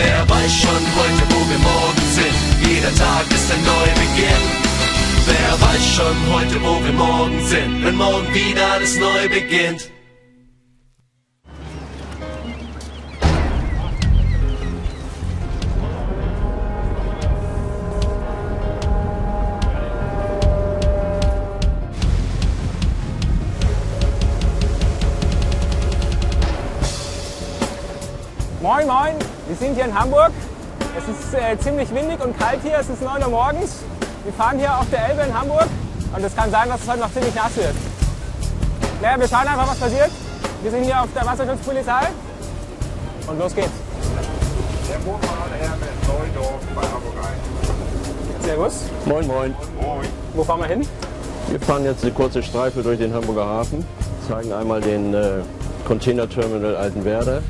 Wer weiß schon heute, wo wir morgen sind? Jeder Tag ist ein Neubeginn. Wer weiß schon heute, wo wir morgen sind? Wenn morgen wieder das neu beginnt. Moin, moin, wir sind hier in Hamburg. Es ist äh, ziemlich windig und kalt hier, es ist 9 Uhr morgens. Wir fahren hier auf der Elbe in Hamburg und es kann sein, dass es heute noch ziemlich nass wird. Naja, wir schauen einfach, was passiert. Wir sind hier auf der Wasserschutzpolizei und los geht's. Der Herr mit Neudorf bei Hamburg ein. Servus. Moin, moin. Moin. Wo fahren wir hin? Wir fahren jetzt eine kurze Streife durch den Hamburger Hafen, zeigen einmal den äh, Containerterminal Altenwerder.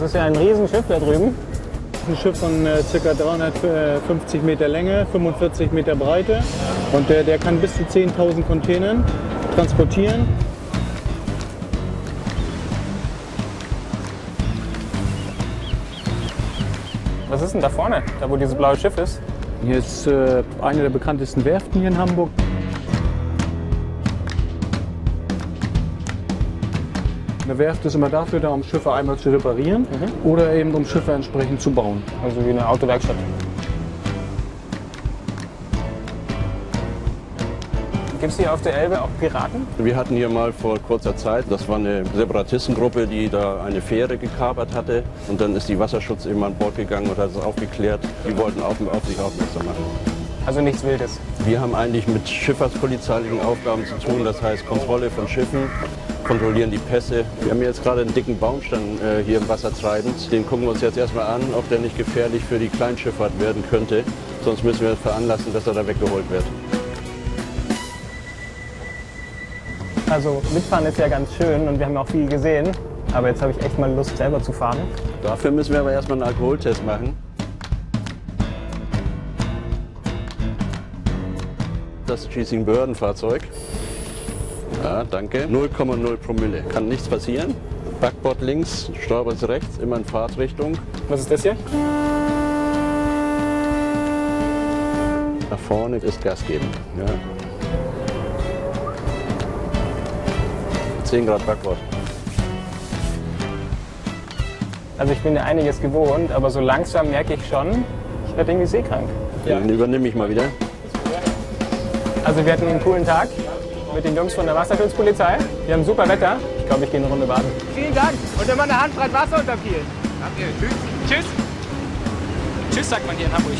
Das ist ja ein Riesenschiff da drüben. Ein Schiff von äh, ca. 350 Meter Länge, 45 Meter Breite und der, der kann bis zu 10.000 Containern transportieren. Was ist denn da vorne, da wo dieses blaue Schiff ist? Hier ist äh, eine der bekanntesten Werften hier in Hamburg. Eine Werft ist immer dafür da, um Schiffe einmal zu reparieren oder eben um Schiffe entsprechend zu bauen. Also wie eine Autowerkstatt. Gibt es hier auf der Elbe auch Piraten? Wir hatten hier mal vor kurzer Zeit, das war eine Separatistengruppe, die da eine Fähre gekapert hatte. Und dann ist die Wasserschutz eben an Bord gegangen und hat es aufgeklärt. Die wollten auf, auf sich aufmerksam machen. Also nichts Wildes. Wir haben eigentlich mit schifffahrtspolizeilichen Aufgaben zu tun, das heißt Kontrolle von Schiffen, kontrollieren die Pässe. Wir haben jetzt gerade einen dicken Baumstamm äh, hier im Wasser treibend. Den gucken wir uns jetzt erstmal an, ob der nicht gefährlich für die Kleinschifffahrt werden könnte. Sonst müssen wir veranlassen, dass er da weggeholt wird. Also mitfahren ist ja ganz schön und wir haben auch viel gesehen. Aber jetzt habe ich echt mal Lust selber zu fahren. Dafür müssen wir aber erstmal einen Alkoholtest machen. Das Chasing Burden Fahrzeug. Ja, danke. 0,0 Promille. Kann nichts passieren. Backbord links, Steuerbord rechts, immer in Fahrtrichtung. Was ist das hier? Nach vorne ist Gas geben. Ja. 10 Grad Backbord. Also ich bin ja einiges gewohnt, aber so langsam merke ich schon, ich werde irgendwie seekrank. Dann übernehme ich mal wieder. Also wir hatten einen coolen Tag mit den Jungs von der Wasserschutzpolizei. Wir haben super Wetter. Ich glaube, ich gehe eine Runde baden. Vielen Dank und immer eine Handbreit Wasser unterm Kiel. Danke. Tschüss. Tschüss. Tschüss sagt man hier in Hamburg.